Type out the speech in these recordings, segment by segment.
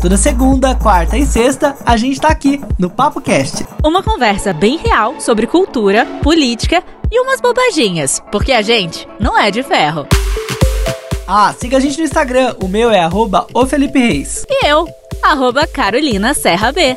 Toda segunda, quarta e sexta, a gente tá aqui no Papo Cast. Uma conversa bem real sobre cultura, política e umas bobaginhas, porque a gente não é de ferro. Ah, siga a gente no Instagram, o meu é arroba o Felipe Reis. E eu, arroba Carolina Serra B.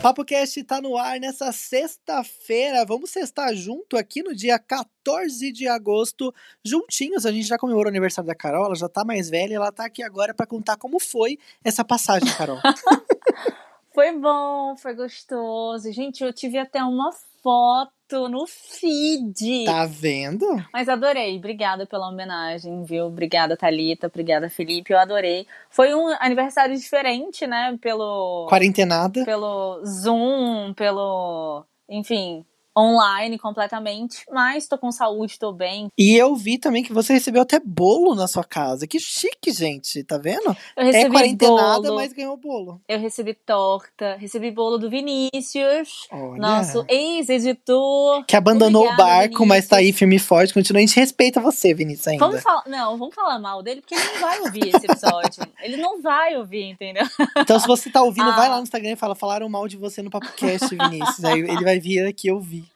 Papo Cast tá no ar nessa sexta-feira. Vamos sextar junto aqui no dia 14 de agosto, juntinhos. A gente já comemorou o aniversário da Carol, ela já tá mais velha, ela tá aqui agora para contar como foi essa passagem, Carol. foi bom, foi gostoso. Gente, eu tive até uma foto no feed. Tá vendo? Mas adorei. Obrigada pela homenagem, viu? Obrigada, Thalita. Obrigada, Felipe. Eu adorei. Foi um aniversário diferente, né? Pelo. Quarentenada. Pelo Zoom, pelo. Enfim, online completamente, mas tô com saúde, tô bem. E eu vi também que você recebeu até bolo na sua casa. Que chique, gente, tá vendo? Eu recebi é quarentenada, bolo, mas ganhou bolo. Eu recebi torta, recebi bolo do Vinícius, Olha. nosso ex-editor. Que abandonou Obrigada, o barco, Vinícius. mas tá aí firme e forte. Continua, a gente respeita você, Vinícius, ainda. Vamos falar, não, vamos falar mal dele, porque ele não vai ouvir esse episódio. ele não vai ouvir, entendeu? Então, se você tá ouvindo, ah. vai lá no Instagram e fala, falaram mal de você no PapoCast, Vinícius. aí ele vai vir aqui ouvir.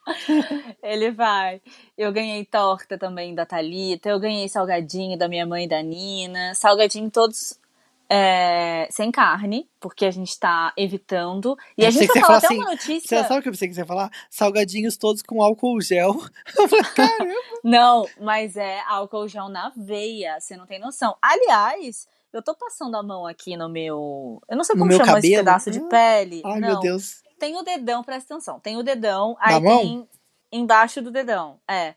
Ele vai. Eu ganhei torta também da Talita, eu ganhei salgadinho da minha mãe e da Nina, salgadinho todos é, sem carne, porque a gente tá evitando. E a gente vai falar até assim, uma notícia. Você sabe o que eu pensei que você ia falar? Salgadinhos todos com álcool gel. Caramba! não, mas é álcool gel na veia, você não tem noção. Aliás, eu tô passando a mão aqui no meu. Eu não sei como chama cabelo? esse pedaço de pele. Ai, não. meu Deus tem o dedão, presta atenção. Tem o dedão, aí da tem mão? embaixo do dedão. É.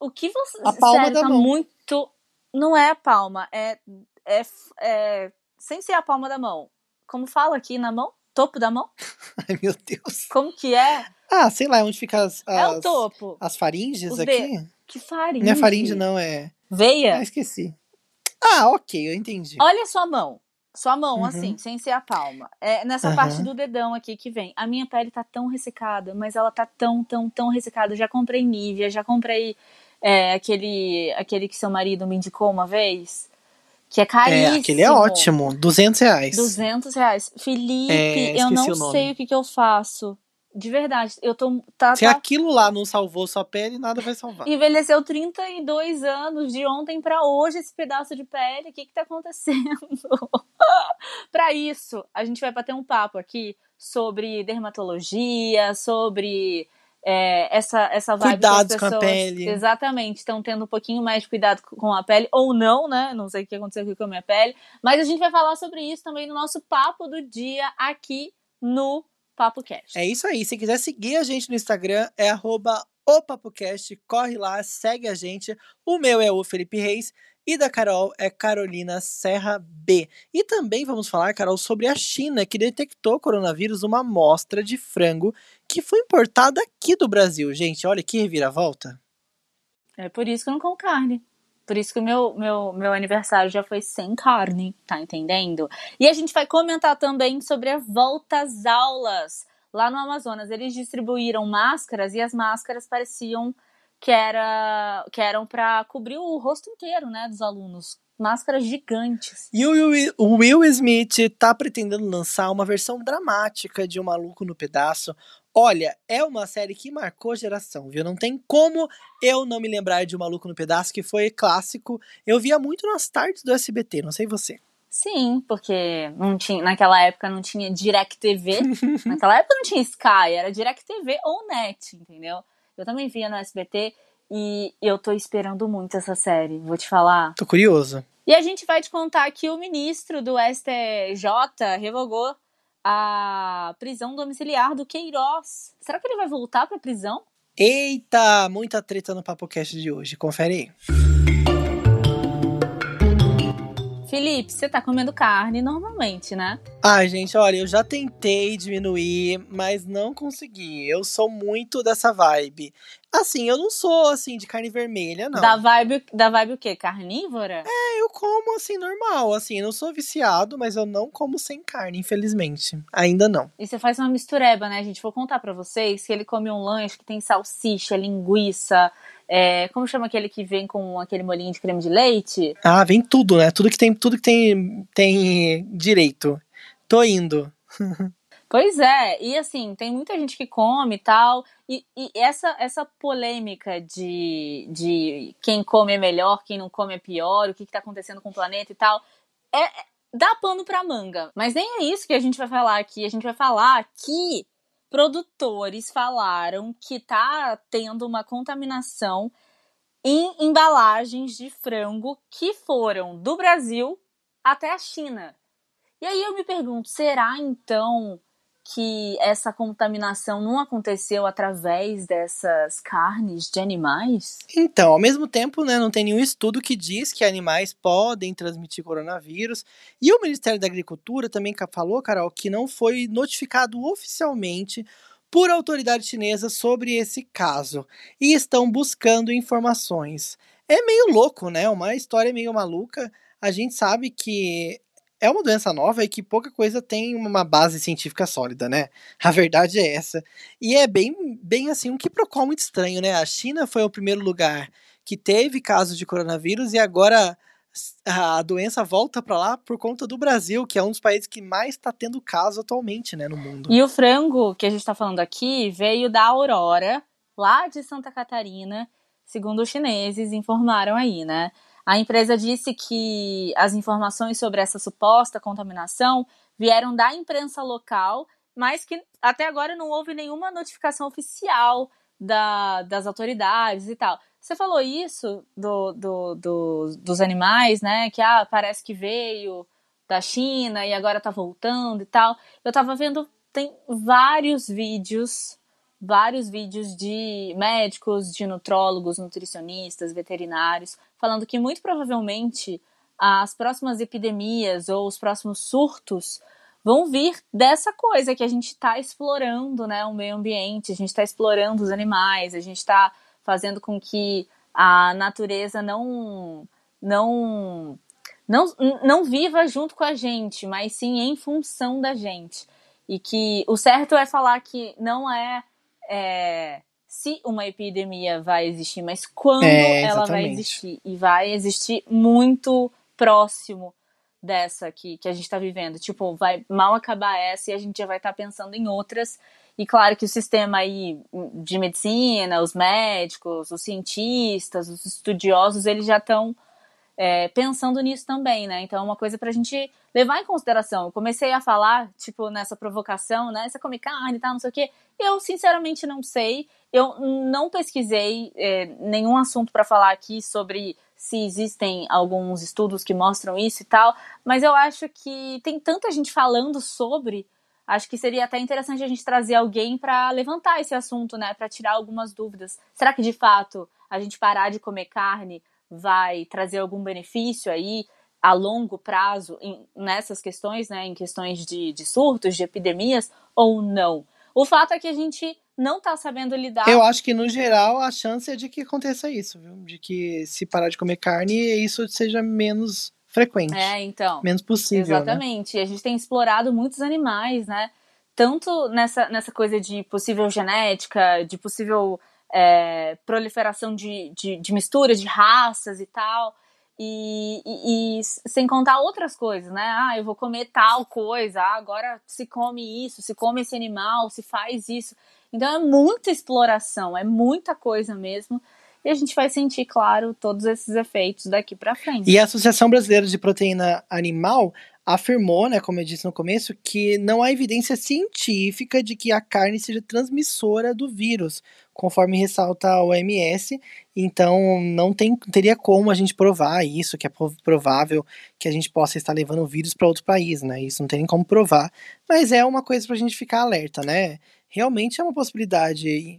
O que você. A palma sério, da tá mão. muito. Não é a palma, é, é, é. Sem ser a palma da mão. Como fala aqui na mão? Topo da mão? Ai, meu Deus. Como que é? Ah, sei lá, onde fica as. as é o topo. As faringes Os aqui? De... Que faringe? Não é faringe, não, é. Veia? Ah, esqueci. Ah, ok, eu entendi. Olha a sua mão. Sua mão, uhum. assim, sem ser a palma. É nessa uhum. parte do dedão aqui que vem. A minha pele tá tão ressecada, mas ela tá tão, tão, tão ressecada. já comprei Nivea, já comprei é, aquele, aquele que seu marido me indicou uma vez. Que é caríssimo. É, aquele é ótimo. 200 reais. 200 reais. Felipe, é, eu não o sei o que, que eu faço. De verdade, eu tô. Tá, Se tá... aquilo lá não salvou sua pele, nada vai salvar. Envelheceu 32 anos de ontem para hoje esse pedaço de pele. O que que tá acontecendo? para isso, a gente vai bater um papo aqui sobre dermatologia, sobre é, essa, essa vibe Cuidados pessoas, com a pele. Exatamente, estão tendo um pouquinho mais de cuidado com a pele, ou não, né? Não sei o que aconteceu aqui com a minha pele. Mas a gente vai falar sobre isso também no nosso papo do dia aqui no Papo Cast. É isso aí. Se quiser seguir a gente no Instagram, é arroba o PapoCast. Corre lá, segue a gente. O meu é o Felipe Reis. E da Carol é Carolina Serra B. E também vamos falar, Carol, sobre a China, que detectou coronavírus numa amostra de frango que foi importada aqui do Brasil. Gente, olha que reviravolta. É por isso que eu não como carne. Por isso que o meu, meu, meu aniversário já foi sem carne, tá entendendo? E a gente vai comentar também sobre a volta às aulas lá no Amazonas. Eles distribuíram máscaras e as máscaras pareciam que, era, que eram para cobrir o rosto inteiro, né, dos alunos. Máscaras gigantes. E o Will, o Will Smith tá pretendendo lançar uma versão dramática de O Maluco no Pedaço, Olha, é uma série que marcou geração, viu? Não tem como eu não me lembrar de O Maluco no Pedaço, que foi clássico. Eu via muito nas tardes do SBT, não sei você. Sim, porque não tinha, naquela época não tinha Direct TV. naquela época não tinha Sky, era Direct TV ou Net, entendeu? Eu também via no SBT e eu tô esperando muito essa série, vou te falar. Tô curioso. E a gente vai te contar que o ministro do STJ revogou a prisão domiciliar do Queiroz. Será que ele vai voltar para prisão? Eita, muita treta no PapoCast de hoje. Confere aí. Felipe, você tá comendo carne normalmente, né? Ah, gente, olha, eu já tentei diminuir, mas não consegui. Eu sou muito dessa vibe. Assim, eu não sou, assim, de carne vermelha, não. Da vibe, da vibe o quê? Carnívora? É, eu como, assim, normal. Assim, eu não sou viciado, mas eu não como sem carne, infelizmente. Ainda não. E você faz uma mistureba, né, gente? Vou contar para vocês que ele come um lanche que tem salsicha, linguiça, é, como chama aquele que vem com aquele molinho de creme de leite? Ah, vem tudo, né? Tudo que tem, tudo que tem, tem direito. Tô indo. Pois é, e assim, tem muita gente que come e tal, e, e, essa, essa polêmica de, de quem come é melhor, quem não come é pior, o que, está acontecendo com o planeta e tal, é, é, dá pano pra manga. Mas nem é isso que a gente vai falar aqui, a gente vai falar que produtores falaram que tá tendo uma contaminação em embalagens de frango que foram do Brasil até a China. E aí eu me pergunto, será então que essa contaminação não aconteceu através dessas carnes de animais? Então, ao mesmo tempo, né, não tem nenhum estudo que diz que animais podem transmitir coronavírus. E o Ministério da Agricultura também falou, Carol, que não foi notificado oficialmente por autoridades chinesas sobre esse caso e estão buscando informações. É meio louco, né? Uma história meio maluca. A gente sabe que é uma doença nova e que pouca coisa tem uma base científica sólida, né? A verdade é essa. E é bem, bem assim, um quiprocó muito estranho, né? A China foi o primeiro lugar que teve casos de coronavírus e agora a doença volta para lá por conta do Brasil, que é um dos países que mais está tendo casos atualmente, né, no mundo. E o frango que a gente está falando aqui veio da Aurora, lá de Santa Catarina, segundo os chineses informaram aí, né? A empresa disse que as informações sobre essa suposta contaminação vieram da imprensa local, mas que até agora não houve nenhuma notificação oficial da, das autoridades e tal. Você falou isso do, do, do, dos animais, né? Que ah, parece que veio da China e agora tá voltando e tal. Eu tava vendo, tem vários vídeos vários vídeos de médicos, de nutrólogos, nutricionistas, veterinários, falando que muito provavelmente as próximas epidemias ou os próximos surtos vão vir dessa coisa que a gente está explorando, né, o meio ambiente, a gente está explorando os animais, a gente está fazendo com que a natureza não não não não viva junto com a gente, mas sim em função da gente. E que o certo é falar que não é é, se uma epidemia vai existir, mas quando é, ela vai existir. E vai existir muito próximo dessa que, que a gente está vivendo. Tipo, vai mal acabar essa e a gente já vai estar tá pensando em outras. E claro que o sistema aí de medicina, os médicos, os cientistas, os estudiosos, eles já estão é, pensando nisso também, né? Então é uma coisa pra gente levar em consideração. Eu comecei a falar, tipo, nessa provocação, né? Você come carne e tal, não sei o quê. Eu, sinceramente, não sei. Eu não pesquisei é, nenhum assunto para falar aqui sobre se existem alguns estudos que mostram isso e tal, mas eu acho que tem tanta gente falando sobre. Acho que seria até interessante a gente trazer alguém para levantar esse assunto, né? Para tirar algumas dúvidas. Será que de fato a gente parar de comer carne vai trazer algum benefício aí a longo prazo em, nessas questões, né, em questões de, de surtos, de epidemias, ou não? O fato é que a gente não está sabendo lidar. Eu acho que, no geral, a chance é de que aconteça isso, viu? De que se parar de comer carne, isso seja menos frequente. É, então. Menos possível. Né? Exatamente. Né? A gente tem explorado muitos animais, né? Tanto nessa, nessa coisa de possível genética, de possível é, proliferação de, de, de, misturas de raças e tal. E, e, e, sem contar outras coisas, né? Ah, eu vou comer tal coisa, ah, agora se come isso, se come esse animal, se faz isso. Então é muita exploração, é muita coisa mesmo. E a gente vai sentir, claro, todos esses efeitos daqui para frente. E a Associação Brasileira de Proteína Animal afirmou, né, como eu disse no começo, que não há evidência científica de que a carne seja transmissora do vírus, conforme ressalta a OMS. Então, não tem, teria como a gente provar isso, que é provável que a gente possa estar levando o vírus para outro país, né? Isso não tem como provar, mas é uma coisa para a gente ficar alerta, né? Realmente é uma possibilidade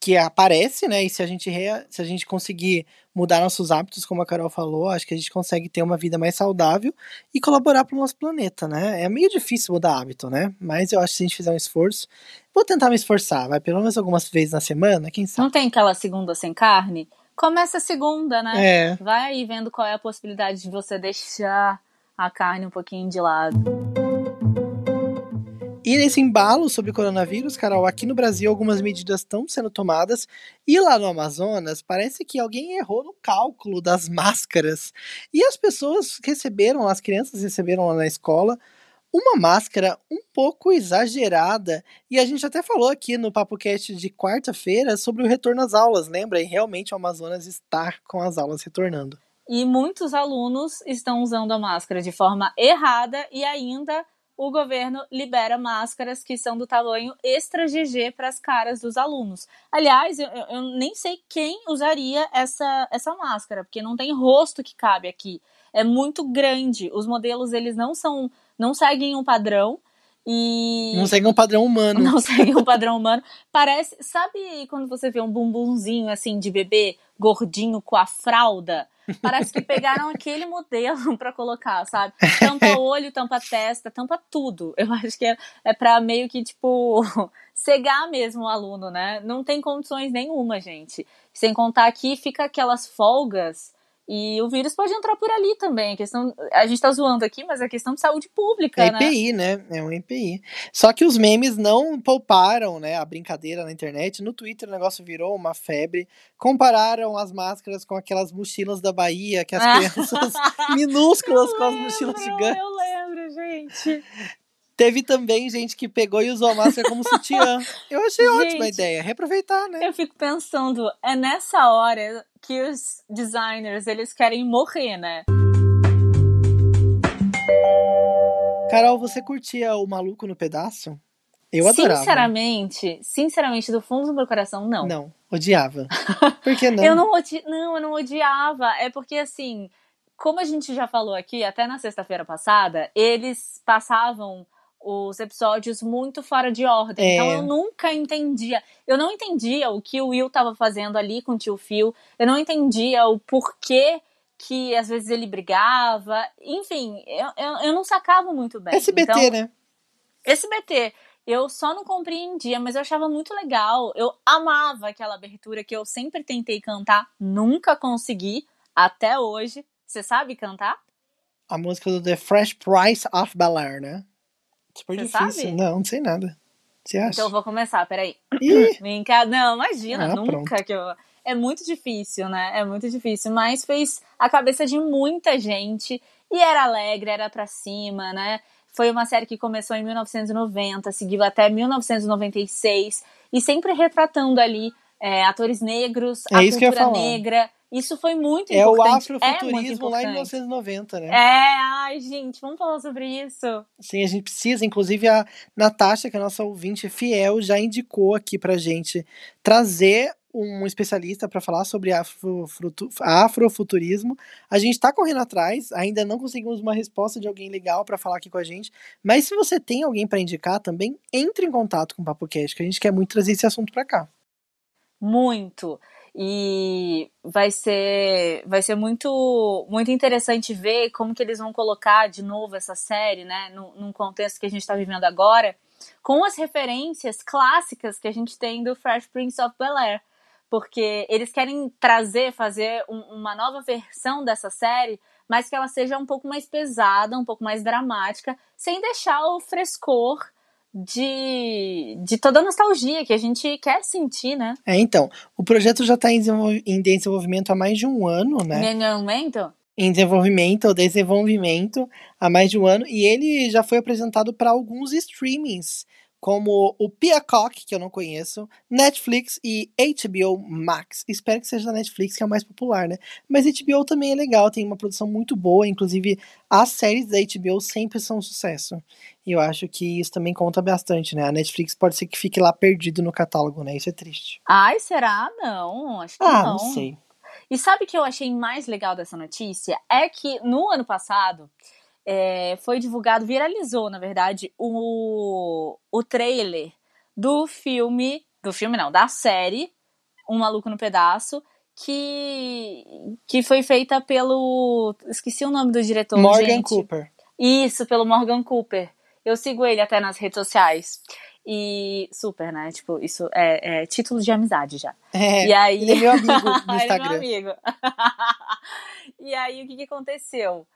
que aparece, né? E se a gente se a gente conseguir mudar nossos hábitos, como a Carol falou, acho que a gente consegue ter uma vida mais saudável e colaborar para o nosso planeta, né? É meio difícil mudar hábito, né? Mas eu acho que se a gente fizer um esforço, Vou tentar me esforçar, vai pelo menos algumas vezes na semana, quem sabe. Não tem aquela segunda sem carne? Começa a segunda, né? É. Vai aí vendo qual é a possibilidade de você deixar a carne um pouquinho de lado. E nesse embalo sobre coronavírus, Carol, aqui no Brasil algumas medidas estão sendo tomadas e lá no Amazonas parece que alguém errou no cálculo das máscaras e as pessoas receberam, as crianças receberam lá na escola uma máscara um pouco exagerada. E a gente até falou aqui no Papo Cast de quarta-feira sobre o retorno às aulas, lembra? E realmente o Amazonas está com as aulas retornando. E muitos alunos estão usando a máscara de forma errada e ainda o governo libera máscaras que são do tamanho extra GG para as caras dos alunos. Aliás, eu, eu, nem sei quem usaria essa, essa máscara, porque não tem rosto que cabe aqui. É muito grande. Os modelos eles não são não seguem um padrão e. Não seguem um padrão humano. Não seguem um padrão humano. Parece. Sabe quando você vê um bumbumzinho assim de bebê gordinho com a fralda? Parece que pegaram aquele modelo para colocar, sabe? Tampa olho, tampa testa, tampa tudo. Eu acho que é, é para meio que, tipo, cegar mesmo o aluno, né? Não tem condições nenhuma, gente. Sem contar que fica aquelas folgas e o vírus pode entrar por ali também. A, questão, a gente tá zoando aqui, mas é questão de saúde pública, é né? EPI, né? É um EPI. Só que os memes não pouparam, né? A brincadeira na internet. No Twitter o negócio virou uma febre. Compararam as máscaras com aquelas mochilas da Bahia, que as crianças minúsculas com as mochilas gigantes. Eu lembro, gente. Teve também gente que pegou e usou a máscara como sutiã. Eu achei gente, ótima a ideia, reaproveitar, né? Eu fico pensando, é nessa hora que os designers, eles querem morrer, né? Carol, você curtia o Maluco no Pedaço? Eu adorava. Sinceramente, sinceramente, do fundo do meu coração, não. Não, odiava. Por que não? eu não, odi... não, eu não odiava. É porque, assim, como a gente já falou aqui, até na sexta-feira passada, eles passavam os episódios muito fora de ordem. É. Então eu nunca entendia. Eu não entendia o que o Will estava fazendo ali com o tio Phil. Eu não entendia o porquê que às vezes ele brigava. Enfim, eu, eu, eu não sacava muito bem. SBT, então, né? SBT. Eu só não compreendia, mas eu achava muito legal. Eu amava aquela abertura que eu sempre tentei cantar, nunca consegui, até hoje. Você sabe cantar? A música do The Fresh Price of Bel Air, né? Super Você difícil. Sabe? Não, não sei nada. Você acha? Então eu vou começar, peraí. Vem cá. Não, imagina, ah, nunca pronto. que eu. É muito difícil, né? É muito difícil. Mas fez a cabeça de muita gente. E era alegre, era pra cima, né? Foi uma série que começou em 1990, seguiu até 1996. E sempre retratando ali é, atores negros, é a cultura negra isso foi muito é importante. O afrofuturismo é lá em 1990, né? É, ai, gente, vamos falar sobre isso. Sim, a gente precisa. Inclusive, a Natasha, que é a nossa ouvinte fiel, já indicou aqui pra gente trazer um especialista para falar sobre afrofuturismo. A gente está correndo atrás, ainda não conseguimos uma resposta de alguém legal para falar aqui com a gente. Mas se você tem alguém para indicar também, entre em contato com o Papo Cast, que a gente quer muito trazer esse assunto para cá. Muito e vai ser vai ser muito muito interessante ver como que eles vão colocar de novo essa série, né, num, num contexto que a gente está vivendo agora, com as referências clássicas que a gente tem do Fresh Prince of Bel Air, porque eles querem trazer, fazer um, uma nova versão dessa série, mas que ela seja um pouco mais pesada, um pouco mais dramática, sem deixar o frescor de, de toda a nostalgia que a gente quer sentir, né? É, então, o projeto já está em, em desenvolvimento há mais de um ano, né? Em desenvolvimento? Em desenvolvimento ou desenvolvimento há mais de um ano, e ele já foi apresentado para alguns streamings como o Peacock, que eu não conheço, Netflix e HBO Max. Espero que seja da Netflix, que é o mais popular, né? Mas HBO também é legal, tem uma produção muito boa, inclusive as séries da HBO sempre são um sucesso. E eu acho que isso também conta bastante, né? A Netflix pode ser que fique lá perdido no catálogo, né? Isso é triste. Ai, será? Não, acho que ah, não. não sei. E sabe o que eu achei mais legal dessa notícia? É que no ano passado é, foi divulgado, viralizou, na verdade, o, o trailer do filme. Do filme, não, da série Um Maluco no Pedaço, que, que foi feita pelo. Esqueci o nome do diretor. Morgan gente. Cooper. Isso, pelo Morgan Cooper. Eu sigo ele até nas redes sociais. E super, né? Tipo, isso é, é título de amizade já. É, e aí... ele é meu amigo no ele Instagram. é meu amigo. e aí, o que, que aconteceu?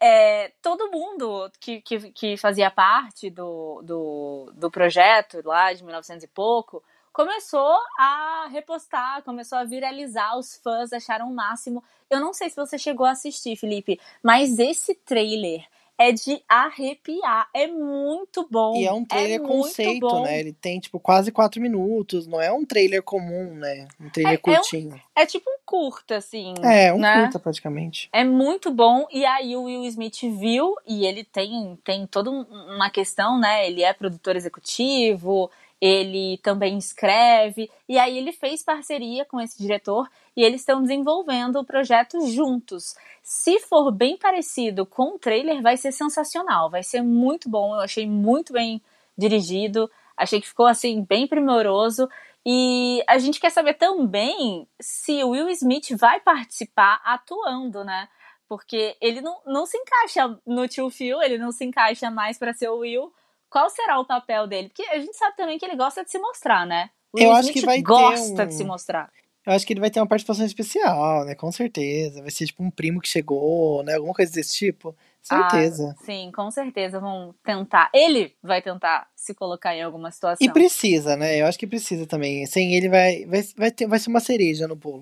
É, todo mundo que, que, que fazia parte do, do, do projeto lá de 1900 e pouco começou a repostar, começou a viralizar, os fãs acharam o máximo. Eu não sei se você chegou a assistir, Felipe, mas esse trailer é de arrepiar. É muito bom. E é um trailer é conceito, né? Ele tem, tipo, quase quatro minutos. Não é um trailer comum, né? Um trailer É- é um- curtinho. É tipo um curta, assim. É, um né? curta, praticamente. É muito bom. E aí o Will Smith viu, e ele tem, tem toda um- uma questão, né? Ele é produtor executivo, ele também escreve. E aí ele fez parceria com esse diretor e eles estão desenvolvendo o projeto juntos. Se for bem parecido com o trailer, vai ser sensacional. Vai ser muito bom. Eu achei muito bem dirigido. Achei que ficou assim, bem primoroso. E a gente quer saber também se o Will Smith vai participar atuando, né? Porque ele não, não se encaixa no tio Phil, ele não se encaixa mais para ser o Will. Qual será o papel dele? Porque a gente sabe também que ele gosta de se mostrar, né? O Eu Will acho que Smith vai gosta um- de se mostrar. Eu acho que ele vai ter uma participação especial, né? Com certeza. Vai ser tipo um primo que chegou, né? Alguma coisa desse tipo. Certeza. Ah, sim, com certeza vão tentar. Ele vai tentar se colocar em alguma situação. E precisa, né? Eu acho que precisa também. Sem ele vai, vai, vai, ter, vai ser uma cereja no bolo.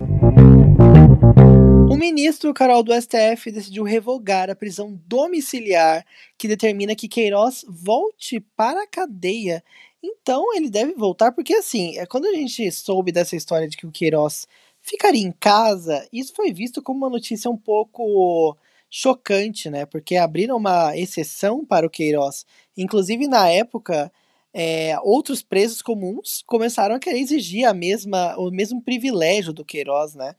O ministro Carol do STF decidiu revogar a prisão domiciliar que determina que Queiroz volte para a cadeia. Então ele deve voltar, porque assim, é quando a gente soube dessa história de que o Queiroz ficaria em casa, isso foi visto como uma notícia um pouco chocante, né? Porque abriram uma exceção para o Queiroz. Inclusive, na época, é, outros presos comuns começaram a querer exigir a mesma, o mesmo privilégio do Queiroz, né?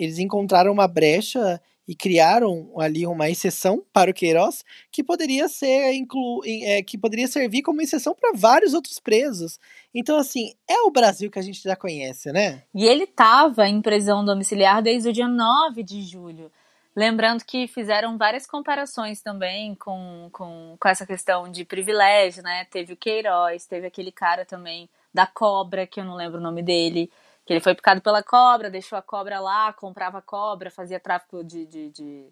Eles encontraram uma brecha e criaram ali uma exceção para o Queiroz que poderia ser inclu, é, que poderia servir como exceção para vários outros presos. Então, assim, é o Brasil que a gente já conhece, né? E ele estava em prisão domiciliar desde o dia 9 de julho. Lembrando que fizeram várias comparações também com, com, com essa questão de privilégio, né? Teve o Queiroz, teve aquele cara também da cobra, que eu não lembro o nome dele, que ele foi picado pela cobra, deixou a cobra lá, comprava cobra, fazia tráfico de, de, de,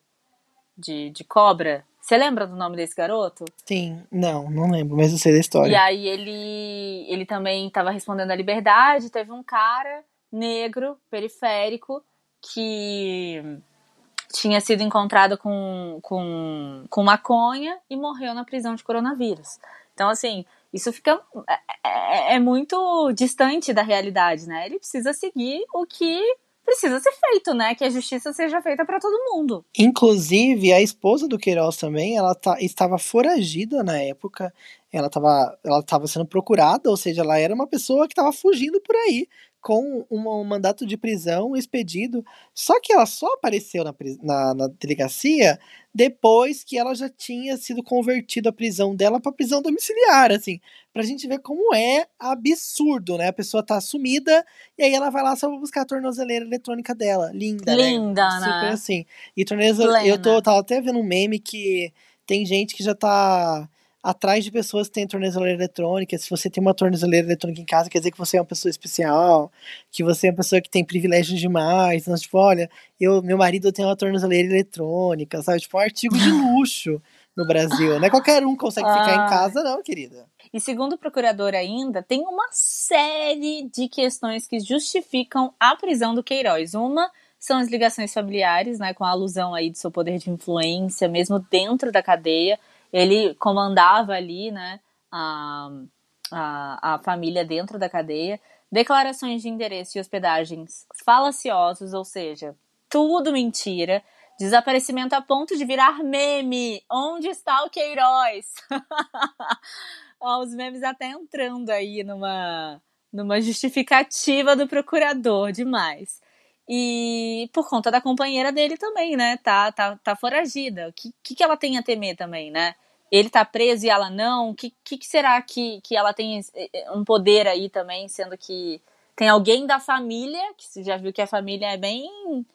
de, de cobra. Você lembra do nome desse garoto? Sim, não, não lembro, mas eu sei da história. E aí ele, ele também estava respondendo à liberdade. Teve um cara negro, periférico, que tinha sido encontrado com, com, com maconha e morreu na prisão de coronavírus. Então, assim, isso fica. É, é muito distante da realidade, né? Ele precisa seguir o que precisa ser feito, né? Que a justiça seja feita para todo mundo. Inclusive, a esposa do Queiroz também, ela tá, estava foragida na época. Ela estava ela tava sendo procurada, ou seja, ela era uma pessoa que estava fugindo por aí com um, mandato de prisão expedido. Só que ela só apareceu na, na, na delegacia depois que ela já tinha sido convertida a prisão dela para prisão domiciliar, assim, pra gente ver como é absurdo, né? A pessoa tá sumida e aí ela vai lá só pra buscar a tornozeleira eletrônica dela. Linda, né? Linda, Super né? assim. E tornozeleira, eu tô, tava até vendo um meme que tem gente que já tá atrás de pessoas que têm tornozeleira eletrônica. Se você tem uma tornozeleira eletrônica em casa, quer dizer que você é uma pessoa especial, que você é uma pessoa que tem privilégios demais. Então, tipo, olha, eu, meu marido tem uma tornozeleira eletrônica, sabe? Tipo, um artigo de luxo no Brasil. Não é qualquer um que consegue ficar em Ai. casa, não, querida. E segundo o procurador ainda, tem uma série de questões que justificam a prisão do Queiroz. Uma são as ligações familiares, né, com a alusão aí do seu poder de influência, mesmo dentro da cadeia. Ele comandava ali, né, a, a, a família dentro da cadeia. Declarações de endereço e hospedagens falaciosos, ou seja, tudo mentira. Desaparecimento a ponto de virar meme. Onde está o Queiroz? Os memes até entrando aí numa, numa justificativa do procurador, demais. E por conta da companheira dele também, né? Tá, tá, tá foragida. O que, que, ela tem a temer também, né? Ele tá preso e ela não. O que, que, que será que, que ela tem eh, um poder aí também, sendo que tem alguém da família, que você já viu que a família é bem.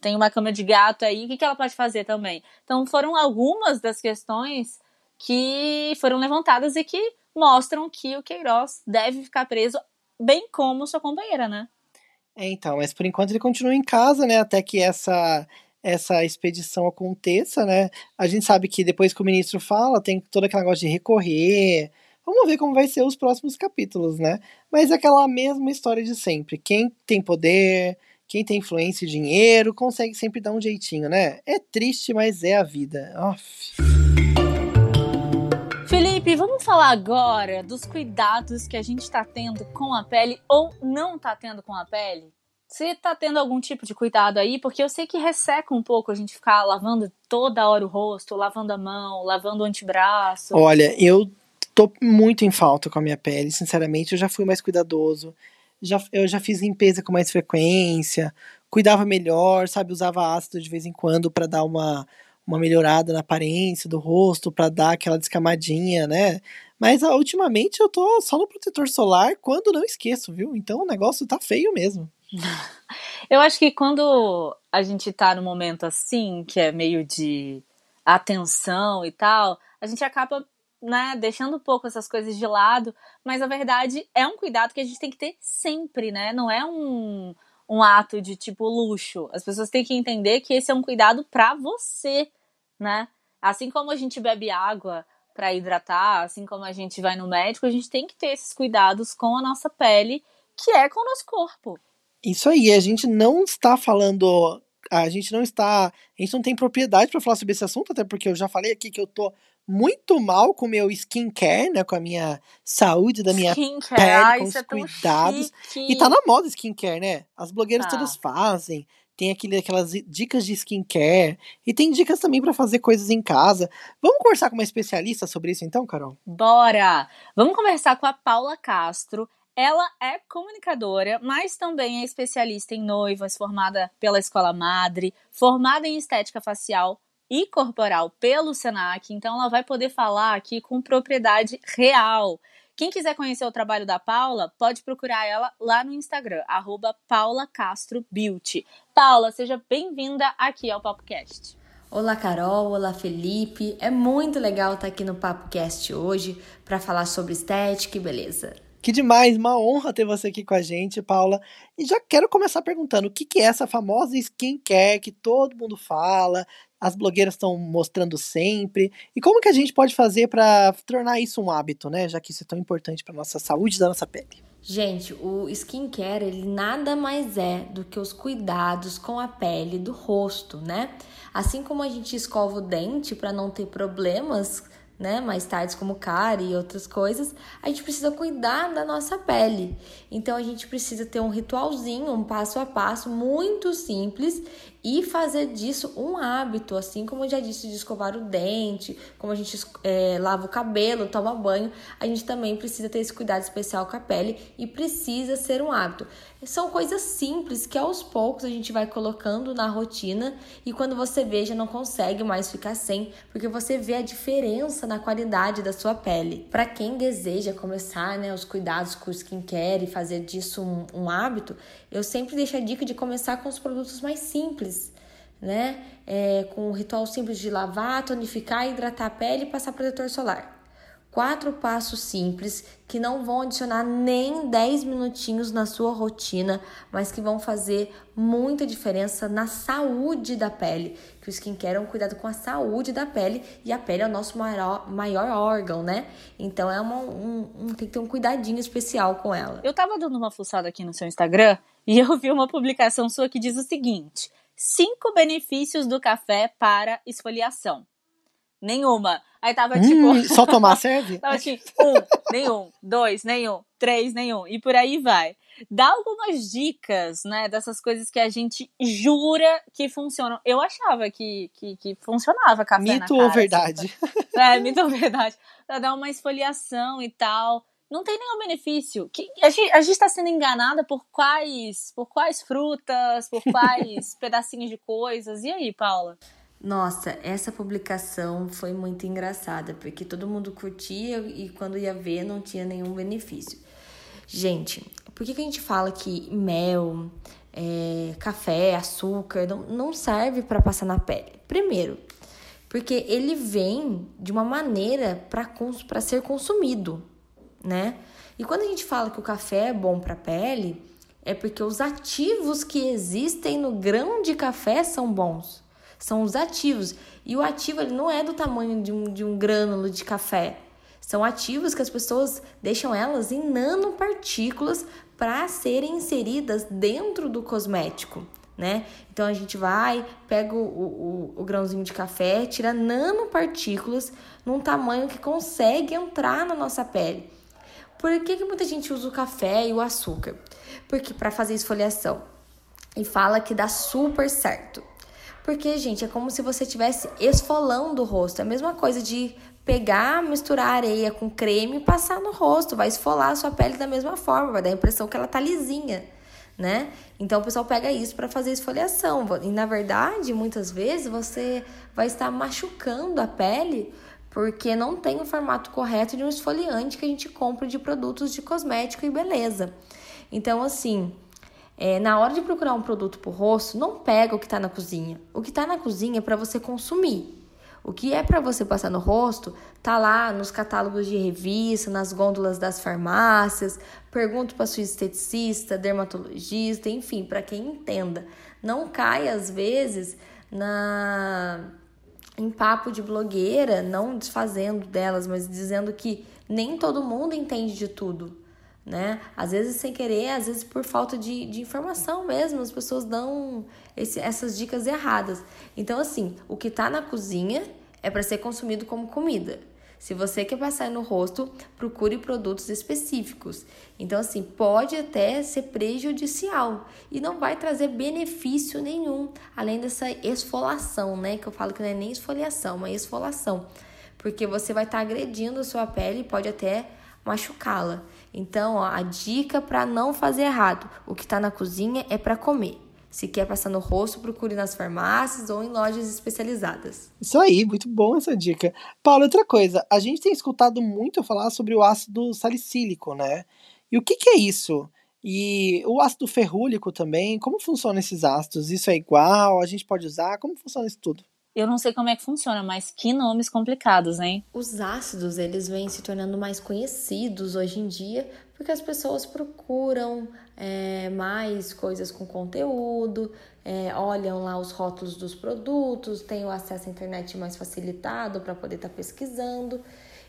Tem uma cama de gato aí, o que, que ela pode fazer também? Então foram algumas das questões que foram levantadas e que mostram que o Queiroz deve ficar preso, bem como sua companheira, né? É, então, mas por enquanto ele continua em casa, né? Até que essa essa expedição aconteça, né? A gente sabe que depois que o ministro fala, tem todo aquele negócio de recorrer. Vamos ver como vai ser os próximos capítulos, né? Mas é aquela mesma história de sempre. Quem tem poder, quem tem influência e dinheiro, consegue sempre dar um jeitinho, né? É triste, mas é a vida. Off. Felipe, vamos falar agora dos cuidados que a gente está tendo com a pele ou não está tendo com a pele? Você tá tendo algum tipo de cuidado aí? Porque eu sei que resseca um pouco a gente ficar lavando toda hora o rosto, lavando a mão, lavando o antebraço. Olha, eu tô muito em falta com a minha pele, sinceramente. Eu já fui mais cuidadoso. Já, eu já fiz limpeza com mais frequência, cuidava melhor, sabe? Usava ácido de vez em quando para dar uma, uma melhorada na aparência do rosto, para dar aquela descamadinha, né? Mas ah, ultimamente eu tô só no protetor solar quando não esqueço, viu? Então o negócio tá feio mesmo. Eu acho que quando a gente tá no momento assim, que é meio de atenção e tal, a gente acaba, né, deixando um pouco essas coisas de lado, mas a verdade é um cuidado que a gente tem que ter sempre, né? Não é um, um ato de tipo luxo. As pessoas têm que entender que esse é um cuidado para você, né? Assim como a gente bebe água para hidratar, assim como a gente vai no médico, a gente tem que ter esses cuidados com a nossa pele, que é com o nosso corpo. Isso aí, a gente não está falando. A gente não está. A gente não tem propriedade para falar sobre esse assunto, até porque eu já falei aqui que eu tô muito mal com o meu skincare, né? Com a minha saúde da minha skincare, pele, ah, com os é cuidados. E tá na moda skincare, né? As blogueiras tá. todas fazem. Tem aquele, aquelas dicas de skincare. E tem dicas também para fazer coisas em casa. Vamos conversar com uma especialista sobre isso então, Carol? Bora! Vamos conversar com a Paula Castro. Ela é comunicadora, mas também é especialista em noivas, formada pela Escola Madre, formada em estética facial e corporal pelo Senac, então ela vai poder falar aqui com propriedade real. Quem quiser conhecer o trabalho da Paula, pode procurar ela lá no Instagram, arroba Paula. Paula, seja bem-vinda aqui ao PapoCast. Olá, Carol. Olá, Felipe. É muito legal estar aqui no PapoCast hoje para falar sobre estética e beleza. Que demais, uma honra ter você aqui com a gente, Paula. E já quero começar perguntando: o que, que é essa famosa skincare que todo mundo fala, as blogueiras estão mostrando sempre, e como que a gente pode fazer para tornar isso um hábito, né? Já que isso é tão importante para nossa saúde da nossa pele. Gente, o skincare ele nada mais é do que os cuidados com a pele do rosto, né? Assim como a gente escova o dente para não ter problemas né, mais tarde como cárie e outras coisas, a gente precisa cuidar da nossa pele. Então a gente precisa ter um ritualzinho, um passo a passo muito simples e fazer disso um hábito, assim como eu já disse, de escovar o dente, como a gente é, lava o cabelo, toma banho, a gente também precisa ter esse cuidado especial com a pele e precisa ser um hábito. São coisas simples que aos poucos a gente vai colocando na rotina e quando você vê já não consegue mais ficar sem, porque você vê a diferença na qualidade da sua pele. Para quem deseja começar né, os cuidados com o skincare e fazer disso um, um hábito, eu sempre deixo a dica de começar com os produtos mais simples, né? É, com um ritual simples de lavar, tonificar, hidratar a pele e passar protetor solar. Quatro passos simples que não vão adicionar nem 10 minutinhos na sua rotina, mas que vão fazer muita diferença na saúde da pele. Que o skincare é um cuidado com a saúde da pele e a pele é o nosso maior, maior órgão, né? Então é uma, um, um, tem que ter um cuidadinho especial com ela. Eu tava dando uma fuçada aqui no seu Instagram e eu vi uma publicação sua que diz o seguinte: cinco benefícios do café para esfoliação. Nenhuma. Aí tava hum, tipo. Só tomar serve? tava tipo, um, nenhum, dois, nenhum, três, nenhum. E por aí vai. Dá algumas dicas, né, dessas coisas que a gente jura que funcionam. Eu achava que, que, que funcionava café mito na cara. ou verdade? Assim, é, mito ou verdade. Pra dar uma esfoliação e tal. Não tem nenhum benefício. Que, a gente, a gente tá sendo enganada por quais, por quais frutas, por quais pedacinhos de coisas. E aí, Paula? Nossa, essa publicação foi muito engraçada, porque todo mundo curtia e quando ia ver não tinha nenhum benefício. Gente, por que, que a gente fala que mel, é, café, açúcar não, não serve para passar na pele? Primeiro, porque ele vem de uma maneira para ser consumido, né? E quando a gente fala que o café é bom para a pele, é porque os ativos que existem no grão de café são bons. São os ativos. E o ativo ele não é do tamanho de um, de um grânulo de café. São ativos que as pessoas deixam elas em nanopartículas para serem inseridas dentro do cosmético né? Então a gente vai, pega o, o, o, grãozinho de café, tira nanopartículas num tamanho que consegue entrar na nossa pele. Por que, que muita gente usa o café e o açúcar? Porque para fazer esfoliação. E fala que dá super certo. Porque, gente, é como se você estivesse esfolando o rosto. É a mesma coisa de pegar, misturar areia com creme e passar no rosto. Vai esfolar a sua pele da mesma forma, vai dar a impressão que ela tá lisinha né? Então o pessoal pega isso para fazer esfoliação. E na verdade, muitas vezes você vai estar machucando a pele porque não tem o formato correto de um esfoliante que a gente compra de produtos de cosmético e beleza. Então, assim, é, na hora de procurar um produto para o rosto, não pega o que está na cozinha. O que está na cozinha é para você consumir. O que é para você passar no rosto, tá lá nos catálogos de revista, nas gôndolas das farmácias. Pergunto para sua esteticista, dermatologista, enfim, para quem entenda. Não cai às vezes na em papo de blogueira, não desfazendo delas, mas dizendo que nem todo mundo entende de tudo, né? Às vezes sem querer, às vezes por falta de, de informação mesmo, as pessoas dão esse, essas dicas erradas. Então, assim, o que está na cozinha é para ser consumido como comida. Se você quer passar no rosto, procure produtos específicos. Então, assim, pode até ser prejudicial e não vai trazer benefício nenhum, além dessa esfolação, né? Que eu falo que não é nem esfoliação, mas esfolação. Porque você vai estar tá agredindo a sua pele e pode até machucá-la. Então, ó, a dica para não fazer errado: o que está na cozinha é para comer. Se quer passar no rosto, procure nas farmácias ou em lojas especializadas. Isso aí, muito bom essa dica. Paulo, outra coisa, a gente tem escutado muito falar sobre o ácido salicílico, né? E o que, que é isso? E o ácido ferrúlico também, como funcionam esses ácidos? Isso é igual? A gente pode usar? Como funciona isso tudo? Eu não sei como é que funciona, mas que nomes complicados, hein? Os ácidos, eles vêm se tornando mais conhecidos hoje em dia porque as pessoas procuram é, mais coisas com conteúdo, é, olham lá os rótulos dos produtos, têm o acesso à internet mais facilitado para poder estar tá pesquisando.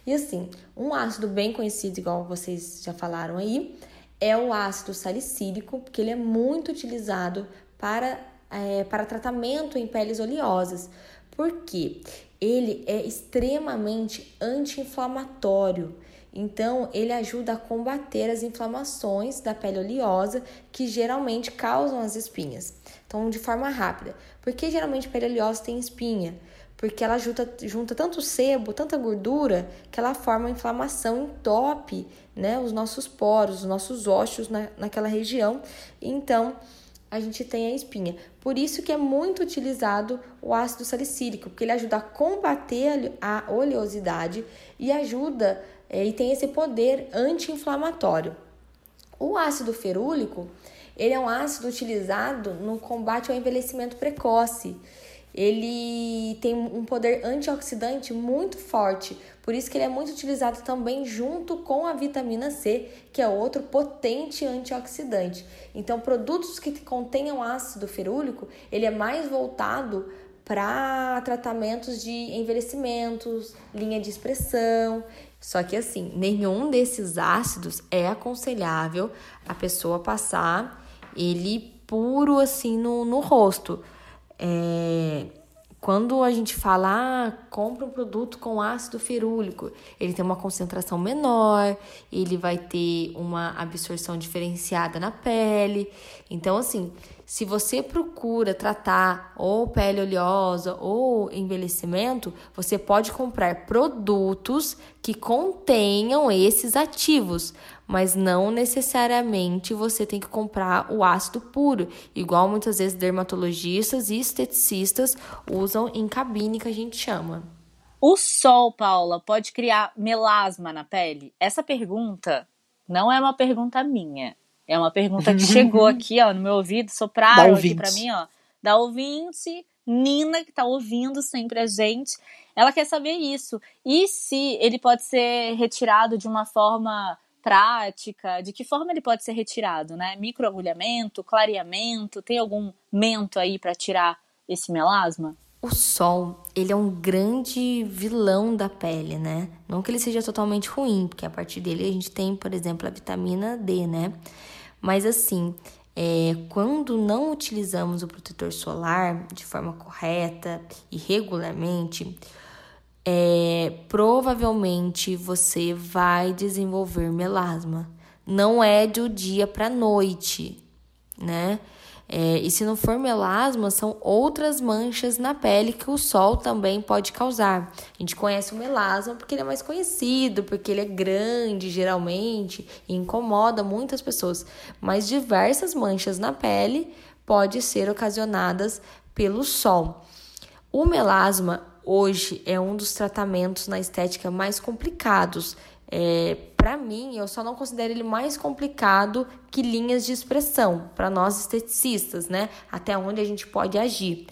E assim, um ácido bem conhecido, igual vocês já falaram aí, é o ácido salicílico, porque ele é muito utilizado para, é, para tratamento em peles oleosas. Porque ele é extremamente anti-inflamatório. Então, ele ajuda a combater as inflamações da pele oleosa que geralmente causam as espinhas. Então, de forma rápida. Por que geralmente a pele oleosa tem espinha? Porque ela junta, junta tanto sebo, tanta gordura, que ela forma inflamação, entope né, os nossos poros, os nossos ossos na, naquela região. Então, a gente tem a espinha. Por isso que é muito utilizado o ácido salicílico, porque ele ajuda a combater a oleosidade e ajuda é, e tem esse poder anti-inflamatório. O ácido ferúlico, ele é um ácido utilizado no combate ao envelhecimento precoce. Ele tem um poder antioxidante muito forte, por isso que ele é muito utilizado também junto com a vitamina C, que é outro potente antioxidante. Então, produtos que contenham ácido ferúlico, ele é mais voltado para tratamentos de envelhecimentos, linha de expressão. Só que assim, nenhum desses ácidos é aconselhável a pessoa passar ele puro assim no, no rosto. É, quando a gente fala, ah, compra um produto com ácido ferúlico, ele tem uma concentração menor, ele vai ter uma absorção diferenciada na pele. Então, assim, se você procura tratar ou pele oleosa ou envelhecimento, você pode comprar produtos que contenham esses ativos, mas não necessariamente você tem que comprar o ácido puro, igual muitas vezes dermatologistas e esteticistas usam em cabine que a gente chama. O sol, Paula, pode criar melasma na pele? Essa pergunta não é uma pergunta minha. É uma pergunta que chegou aqui, ó, no meu ouvido, sopraram aqui para mim, ó, da ouvinte Nina, que está ouvindo sempre a gente, ela quer saber isso. E se ele pode ser retirado de uma forma prática? De que forma ele pode ser retirado, né? Microagulhamento, clareamento, tem algum mento aí para tirar esse melasma? O sol, ele é um grande vilão da pele, né? Não que ele seja totalmente ruim, porque a partir dele a gente tem, por exemplo, a vitamina D, né? Mas assim, é, quando não utilizamos o protetor solar de forma correta e regularmente, é, provavelmente você vai desenvolver melasma. Não é do dia para noite, né? É, e se não for melasma, são outras manchas na pele que o sol também pode causar. A gente conhece o melasma porque ele é mais conhecido, porque ele é grande geralmente e incomoda muitas pessoas. Mas diversas manchas na pele podem ser ocasionadas pelo sol. O melasma hoje é um dos tratamentos na estética mais complicados. É, para mim, eu só não considero ele mais complicado que linhas de expressão para nós esteticistas, né? Até onde a gente pode agir.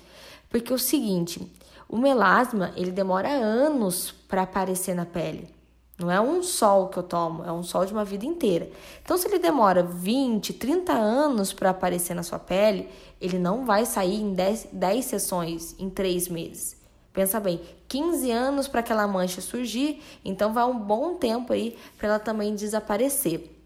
Porque é o seguinte, o melasma, ele demora anos para aparecer na pele. Não é um sol que eu tomo, é um sol de uma vida inteira. Então, se ele demora 20, 30 anos para aparecer na sua pele, ele não vai sair em 10, 10 sessões em 3 meses. Pensa bem, 15 anos para aquela mancha surgir, então vai um bom tempo aí para ela também desaparecer.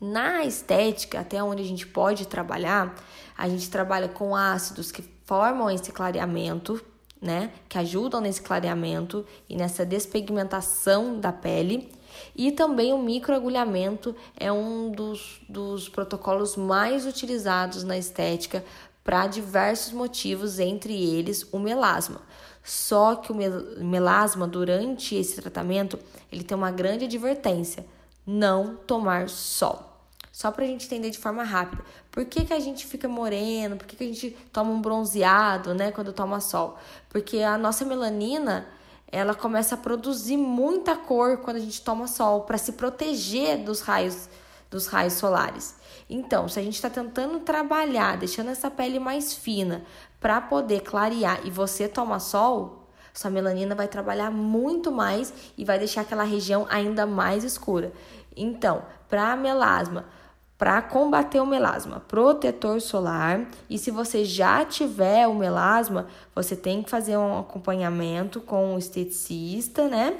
Na estética, até onde a gente pode trabalhar, a gente trabalha com ácidos que formam esse clareamento, né? Que ajudam nesse clareamento e nessa despigmentação da pele. E também o microagulhamento é um dos, dos protocolos mais utilizados na estética para diversos motivos, entre eles o melasma. Só que o melasma, durante esse tratamento, ele tem uma grande advertência: não tomar sol. Só para a gente entender de forma rápida. Por que, que a gente fica moreno? Por que, que a gente toma um bronzeado, né, quando toma sol? Porque a nossa melanina, ela começa a produzir muita cor quando a gente toma sol para se proteger dos raios dos raios solares. Então, se a gente está tentando trabalhar, deixando essa pele mais fina para poder clarear e você toma sol, sua melanina vai trabalhar muito mais e vai deixar aquela região ainda mais escura. Então, para melasma, para combater o melasma, protetor solar. E se você já tiver o melasma, você tem que fazer um acompanhamento com o esteticista, né?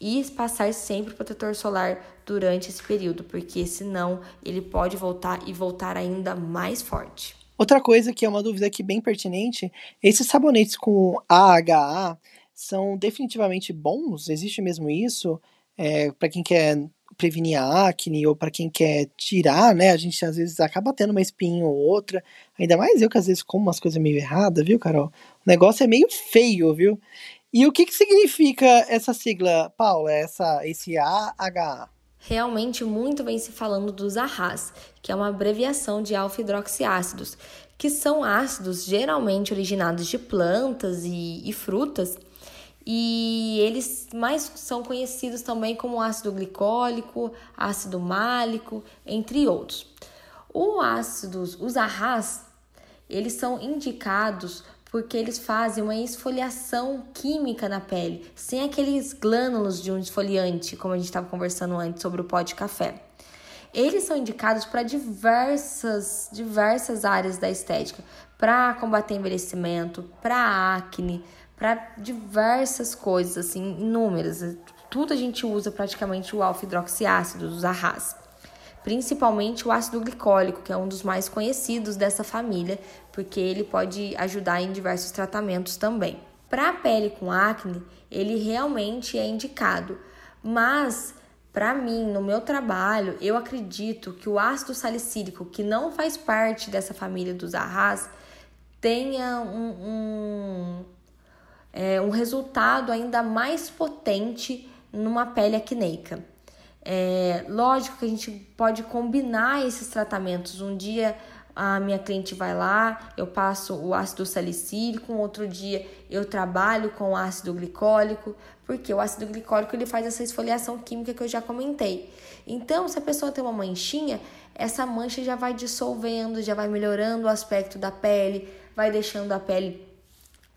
E passar sempre protetor solar durante esse período, porque senão ele pode voltar e voltar ainda mais forte. Outra coisa que é uma dúvida aqui bem pertinente, esses sabonetes com AHA são definitivamente bons? Existe mesmo isso? É, para quem quer prevenir a acne ou para quem quer tirar, né? A gente às vezes acaba tendo uma espinha ou outra. Ainda mais eu que às vezes como umas coisas meio erradas, viu, Carol? O negócio é meio feio, viu? E o que, que significa essa sigla, Paula? Essa, esse AHA? Realmente muito vem se falando dos AHAs, que é uma abreviação de alfa-hidroxiácidos, que são ácidos geralmente originados de plantas e, e frutas e eles mais são conhecidos também como ácido glicólico, ácido málico, entre outros. O ácidos, os arras, eles são indicados porque eles fazem uma esfoliação química na pele, sem aqueles glânulos de um esfoliante, como a gente estava conversando antes sobre o pó de café. Eles são indicados para diversas, diversas áreas da estética, para combater envelhecimento, para acne, para diversas coisas, assim, inúmeras. Tudo a gente usa praticamente o alfa-hidroxiácido, os arras. Principalmente o ácido glicólico, que é um dos mais conhecidos dessa família, porque ele pode ajudar em diversos tratamentos também. Para a pele com acne, ele realmente é indicado, mas para mim, no meu trabalho, eu acredito que o ácido salicílico, que não faz parte dessa família dos arras, tenha um, um é, um resultado ainda mais potente numa pele acneica. É, lógico que a gente pode combinar esses tratamentos. Um dia a minha cliente vai lá, eu passo o ácido salicílico, outro dia eu trabalho com ácido glicólico, porque o ácido glicólico ele faz essa esfoliação química que eu já comentei. Então, se a pessoa tem uma manchinha, essa mancha já vai dissolvendo, já vai melhorando o aspecto da pele, vai deixando a pele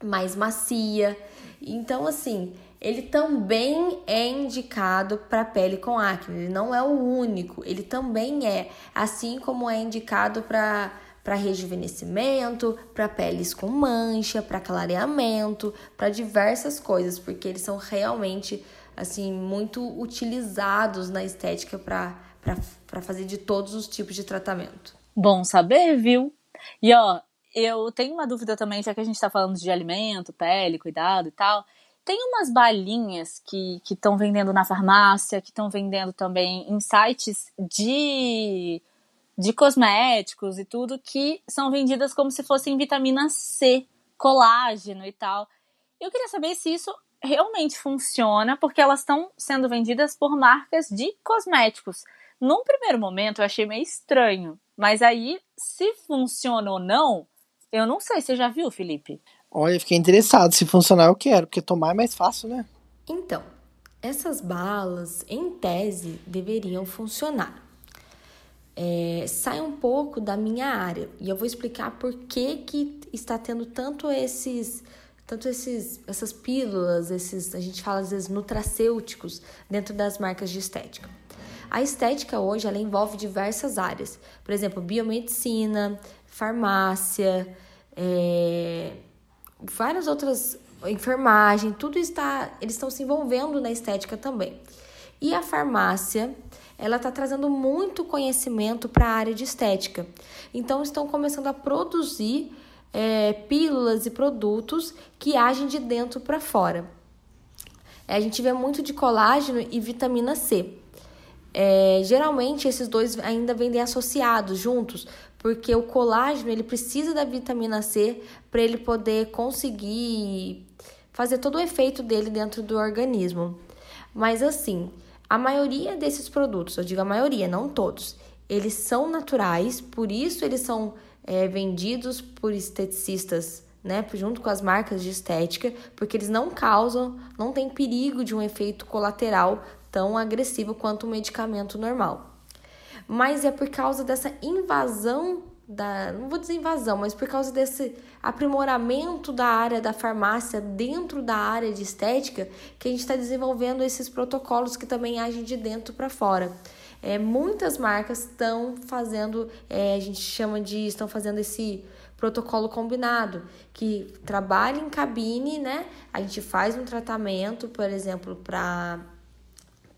mais macia. Então, assim, ele também é indicado para pele com acne. Ele não é o único, ele também é, assim como é indicado para para rejuvenescimento, para peles com mancha, para clareamento, para diversas coisas, porque eles são realmente assim muito utilizados na estética para fazer de todos os tipos de tratamento. Bom saber, viu? E ó, eu tenho uma dúvida também, já que a gente está falando de alimento, pele, cuidado e tal. Tem umas balinhas que estão vendendo na farmácia, que estão vendendo também em sites de, de cosméticos e tudo, que são vendidas como se fossem vitamina C, colágeno e tal. Eu queria saber se isso realmente funciona, porque elas estão sendo vendidas por marcas de cosméticos. Num primeiro momento eu achei meio estranho, mas aí, se funciona ou não, eu não sei. Você já viu, Felipe? Olha, fiquei interessado. Se funcionar, eu quero, porque tomar é mais fácil, né? Então, essas balas, em tese, deveriam funcionar. É, sai um pouco da minha área e eu vou explicar por que, que está tendo tanto esses tanto esses essas pílulas, esses a gente fala às vezes nutracêuticos dentro das marcas de estética. A estética hoje ela envolve diversas áreas, por exemplo, biomedicina, farmácia, é, várias outras enfermagem, tudo está, eles estão se envolvendo na estética também. E a farmácia, ela está trazendo muito conhecimento para a área de estética. Então estão começando a produzir é, pílulas e produtos que agem de dentro para fora. É, a gente vê muito de colágeno e vitamina C. É, geralmente esses dois ainda vendem associados juntos, porque o colágeno ele precisa da vitamina C para ele poder conseguir fazer todo o efeito dele dentro do organismo. Mas assim, a maioria desses produtos, eu digo a maioria, não todos, eles são naturais, por isso eles são é, vendidos por esteticistas, né, junto com as marcas de estética, porque eles não causam, não tem perigo de um efeito colateral tão agressivo quanto o medicamento normal mas é por causa dessa invasão da, não vou dizer invasão, mas por causa desse aprimoramento da área da farmácia dentro da área de estética que a gente está desenvolvendo esses protocolos que também agem de dentro para fora. É, muitas marcas estão fazendo, é, a gente chama de, estão fazendo esse protocolo combinado, que trabalha em cabine, né? A gente faz um tratamento, por exemplo, para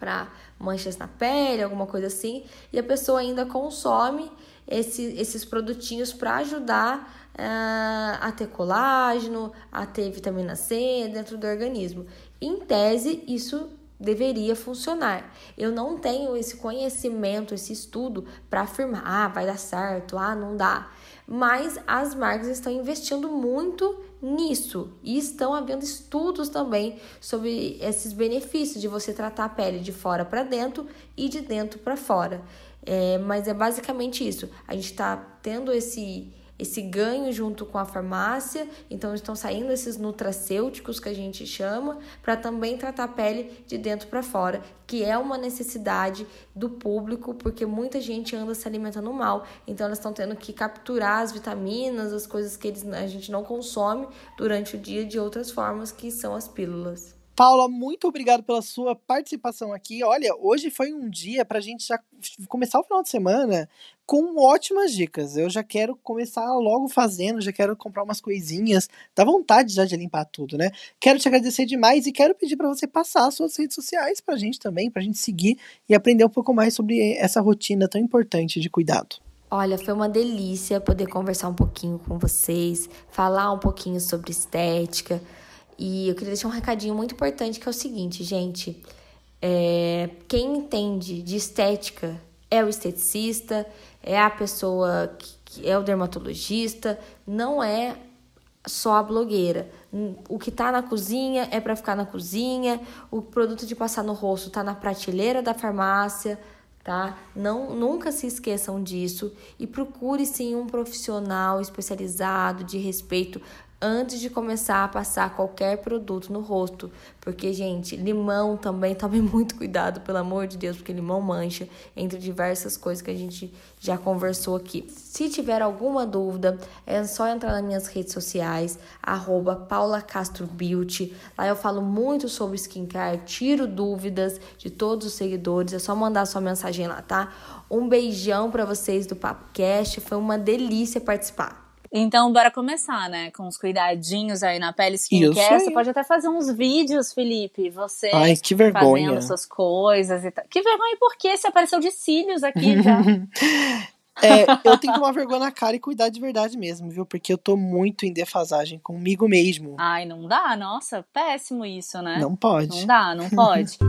para manchas na pele, alguma coisa assim, e a pessoa ainda consome esse, esses produtinhos para ajudar uh, a ter colágeno, a ter vitamina C dentro do organismo. Em tese, isso deveria funcionar. Eu não tenho esse conhecimento, esse estudo para afirmar, ah, vai dar certo, ah, não dá. Mas as marcas estão investindo muito nisso. E estão havendo estudos também sobre esses benefícios de você tratar a pele de fora para dentro e de dentro para fora. É, mas é basicamente isso. A gente está tendo esse esse ganho junto com a farmácia, então estão saindo esses nutracêuticos que a gente chama, para também tratar a pele de dentro para fora, que é uma necessidade do público, porque muita gente anda se alimentando mal, então elas estão tendo que capturar as vitaminas, as coisas que eles, a gente não consome durante o dia de outras formas, que são as pílulas. Paula, muito obrigado pela sua participação aqui. Olha, hoje foi um dia para a gente já começar o final de semana com ótimas dicas. Eu já quero começar logo fazendo, já quero comprar umas coisinhas. Dá vontade já de limpar tudo, né? Quero te agradecer demais e quero pedir para você passar as suas redes sociais para a gente também, para a gente seguir e aprender um pouco mais sobre essa rotina tão importante de cuidado. Olha, foi uma delícia poder conversar um pouquinho com vocês, falar um pouquinho sobre estética. E eu queria deixar um recadinho muito importante que é o seguinte, gente. É, quem entende de estética é o esteticista, é a pessoa que, é o dermatologista, não é só a blogueira. O que tá na cozinha é para ficar na cozinha, o produto de passar no rosto tá na prateleira da farmácia, tá? Não nunca se esqueçam disso e procure sim um profissional especializado de respeito antes de começar a passar qualquer produto no rosto. Porque, gente, limão também, tome muito cuidado, pelo amor de Deus, porque limão mancha, entre diversas coisas que a gente já conversou aqui. Se tiver alguma dúvida, é só entrar nas minhas redes sociais, arroba. Lá eu falo muito sobre skincare, tiro dúvidas de todos os seguidores, é só mandar sua mensagem lá, tá? Um beijão para vocês do Papo Cast, foi uma delícia participar. Então, bora começar, né? Com os cuidadinhos aí na pele skincare. Você pode até fazer uns vídeos, Felipe. Você Ai, que vergonha. fazendo suas coisas e tal. Que vergonha, por quê? Você apareceu de cílios aqui já. é, eu tenho que tomar vergonha na cara e cuidar de verdade mesmo, viu? Porque eu tô muito em defasagem comigo mesmo. Ai, não dá? Nossa, péssimo isso, né? Não pode. Não dá, não pode.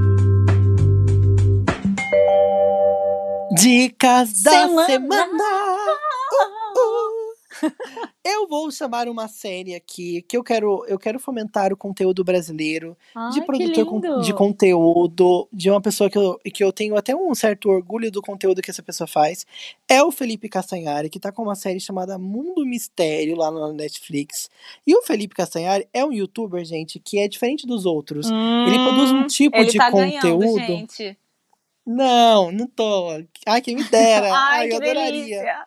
Dicas da semana. semana. eu vou chamar uma série aqui que eu quero, eu quero fomentar o conteúdo brasileiro, Ai, de produtor de conteúdo, de uma pessoa que eu, que eu tenho até um certo orgulho do conteúdo que essa pessoa faz. É o Felipe Castanhari, que tá com uma série chamada Mundo Mistério lá na Netflix. E o Felipe Castanhari é um youtuber, gente, que é diferente dos outros. Hum, ele produz um tipo ele de tá conteúdo. Ganhando. Não, não tô. Ai, quem me dera. Ai, Ai eu adoraria. delícia.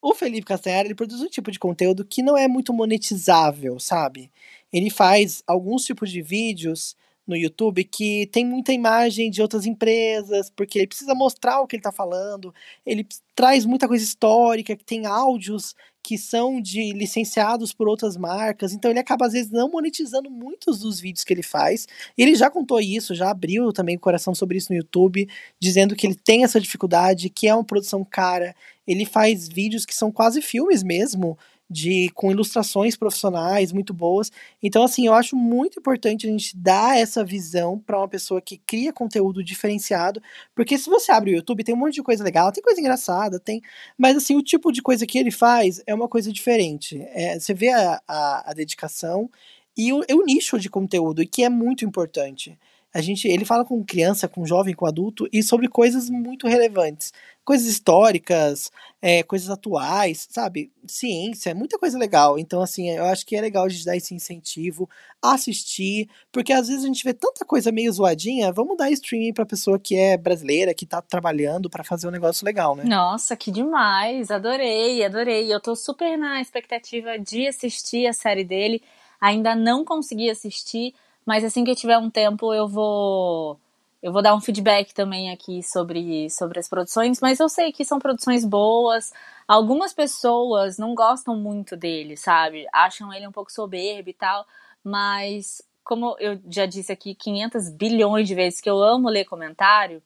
O Felipe Castanhari, ele produz um tipo de conteúdo que não é muito monetizável, sabe? Ele faz alguns tipos de vídeos no YouTube que tem muita imagem de outras empresas, porque ele precisa mostrar o que ele está falando, ele traz muita coisa histórica, que tem áudios que são de licenciados por outras marcas, então ele acaba às vezes não monetizando muitos dos vídeos que ele faz. Ele já contou isso, já abriu também o coração sobre isso no YouTube, dizendo que ele tem essa dificuldade, que é uma produção cara. Ele faz vídeos que são quase filmes mesmo, de com ilustrações profissionais muito boas. Então, assim, eu acho muito importante a gente dar essa visão para uma pessoa que cria conteúdo diferenciado, porque se você abre o YouTube, tem um monte de coisa legal, tem coisa engraçada, tem, mas assim, o tipo de coisa que ele faz é uma coisa diferente. É, você vê a, a, a dedicação e o, o nicho de conteúdo, que é muito importante a gente ele fala com criança, com jovem, com adulto e sobre coisas muito relevantes, coisas históricas, é, coisas atuais, sabe, ciência, muita coisa legal. Então assim, eu acho que é legal a gente dar esse incentivo, assistir, porque às vezes a gente vê tanta coisa meio zoadinha, vamos dar streaming para pessoa que é brasileira, que tá trabalhando para fazer um negócio legal, né? Nossa, que demais! Adorei, adorei. Eu tô super na expectativa de assistir a série dele. Ainda não consegui assistir mas assim que eu tiver um tempo, eu vou eu vou dar um feedback também aqui sobre, sobre as produções, mas eu sei que são produções boas. Algumas pessoas não gostam muito dele, sabe? Acham ele um pouco soberbo e tal, mas como eu já disse aqui 500 bilhões de vezes que eu amo ler comentário,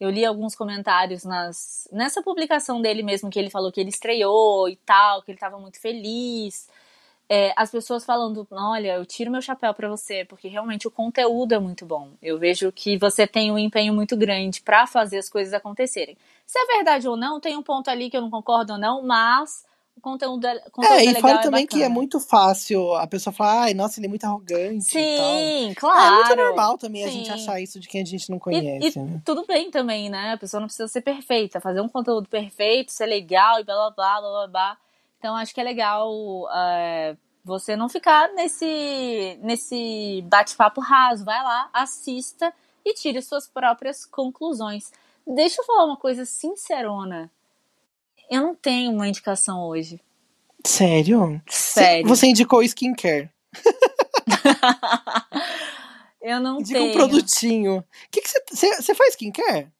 eu li alguns comentários nas, nessa publicação dele mesmo que ele falou que ele estreou e tal, que ele estava muito feliz é, as pessoas falando, olha, eu tiro meu chapéu para você, porque realmente o conteúdo é muito bom. Eu vejo que você tem um empenho muito grande para fazer as coisas acontecerem. Se é verdade ou não, tem um ponto ali que eu não concordo ou não, mas o conteúdo é, conteúdo é, é e legal, fora é também bacana. que é muito fácil a pessoa falar, ai, nossa, ele é muito arrogante. Sim, e claro. É muito normal também a Sim. gente achar isso de quem a gente não E, conhece, e né? tudo bem também, né? A pessoa não precisa ser perfeita, fazer um conteúdo perfeito, ser legal e blá blá blá blá blá. blá. Então acho que é legal é, você não ficar nesse, nesse bate-papo raso. Vai lá, assista e tire suas próprias conclusões. Deixa eu falar uma coisa sincerona. Eu não tenho uma indicação hoje. Sério? Sério. Você indicou skincare. eu não Indica tenho. um produtinho. O que que você faz skincare?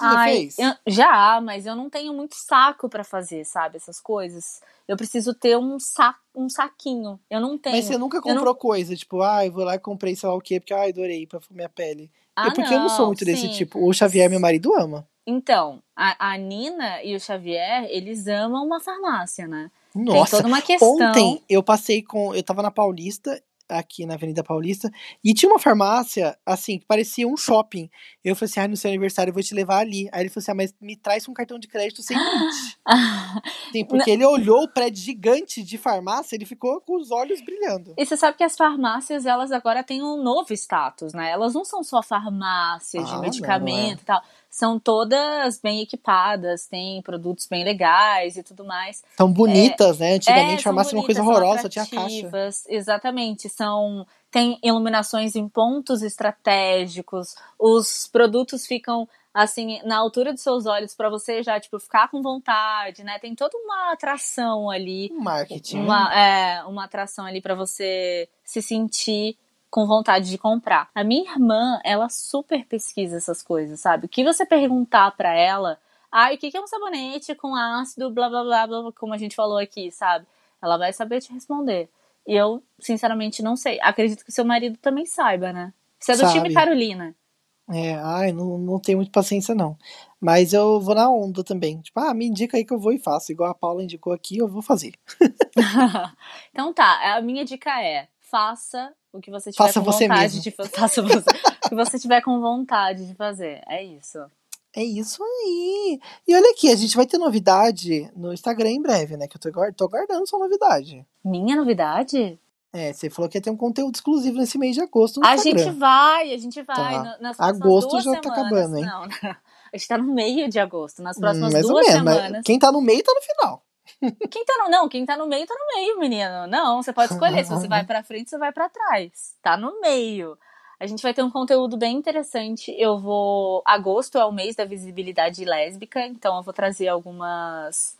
Você Ai, fez? eu- já, mas eu não tenho muito saco pra fazer, sabe? Essas coisas. Eu preciso ter um, sa um saquinho. Eu não tenho. Mas você nunca Eu não- comprou coisa, tipo, ah, eu vou lá e comprei sei lá o quê, porque ai, adorei pra minha pele. Ah, é porque eu não sou muito desse sim. tipo. O Xavier, meu marido, ama. Então, a, a Nina e o Xavier, eles amam uma farmácia, né? Tem Nossa, toda uma questão. ontem eu passei com. Eu tava na Paulista, aqui na Avenida Paulista, e tinha uma farmácia, assim, que parecia um shopping. Eu falei assim, ah, no seu aniversário eu vou te levar ali. Aí ele falou assim, ah, mas me traz um cartão de crédito sem limite. Sim, porque ele olhou o prédio gigante de farmácia, ele ficou com os olhos brilhando. E você sabe que as farmácias, elas agora têm um novo status, né? Elas não são só farmácias de Ah, não, medicamento e tal. São todas bem equipadas, têm produtos bem legais e tudo mais. São bonitas, é, né? Antigamente é, farmácia era uma coisa horrorosa, tinha caixa. Exatamente, são tem iluminações em pontos estratégicos, os produtos ficam assim na altura dos seus olhos para você já tipo ficar com vontade, né? Tem toda uma atração ali, marketing, uma é, uma atração ali para você se sentir com vontade de comprar. A minha irmã, ela super pesquisa essas coisas, sabe? O que você perguntar para ela, ah, o que é um sabonete com ácido, blá, blá blá blá, como a gente falou aqui, sabe? Ela vai saber te responder. E eu, sinceramente, não sei. Acredito que seu marido também saiba, né? Você é do Sabe. time Carolina. É, ai, não, não tenho muita paciência, não. Mas eu vou na onda também. Tipo, ah, me indica aí que eu vou e faço. Igual a Paula indicou aqui, eu vou fazer. então tá, a minha dica é: faça o que você tiver faça com você vontade mesmo. de fazer. Faça você, o que você tiver com vontade de fazer. É isso. É isso aí. E olha aqui, a gente vai ter novidade no Instagram em breve, né? Que eu tô, tô guardando sua novidade. Minha novidade? É, você falou que ia ter um conteúdo exclusivo nesse mês de agosto a Instagram. gente vai, a gente vai. Tá. Nas agosto já semanas, tá acabando, hein? Não, não, a gente tá no meio de agosto. Nas próximas hum, duas menos, semanas. Quem tá no meio tá no final. Quem tá no, não, quem tá no meio tá no meio, menino. Não, você pode escolher se você vai para frente, você vai para trás. Tá no meio. A gente vai ter um conteúdo bem interessante. Eu vou. Agosto é o mês da visibilidade lésbica, então eu vou trazer algumas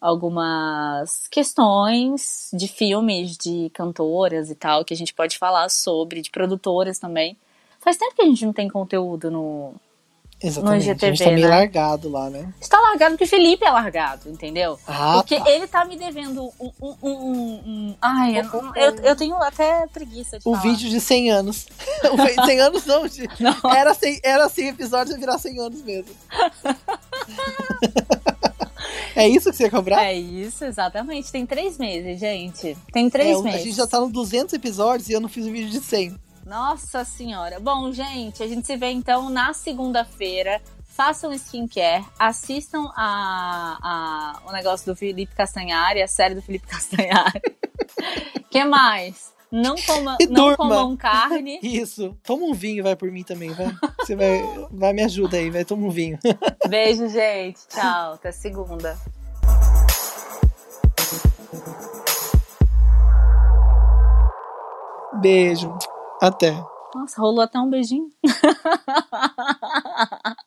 algumas questões de filmes, de cantoras e tal, que a gente pode falar sobre, de produtoras também. Faz tempo que a gente não tem conteúdo no, Exatamente. no IGTV, a gente tá meio né? largado lá, né? Está largado porque o Felipe é largado, entendeu? Ah, porque tá. ele tá me devendo um. um, um, um ai, eu, eu, eu, tenho até preguiça de O falar. vídeo de 100 anos. o 100 anos não, de, não. Era, 100, era 100 episódios e virar 100 anos mesmo. É isso que você ia cobrar? É isso, exatamente. Tem três meses, gente. Tem três é, meses. A gente já tá no 200 episódios e eu não fiz um vídeo de 100. Nossa senhora. Bom, gente, a gente se vê então na segunda-feira. Façam skincare, assistam a, a, o negócio do Felipe Castanhari, a série do Felipe Castanhari. que mais? Não, coma, E não durma. comam carne. Isso. Toma um vinho, vai por mim também, vai. Você vai, vai me ajuda aí, vai. Toma um vinho. Beijo, gente. Tchau. Até segunda. Beijo. Até. Nossa, rolou até um beijinho.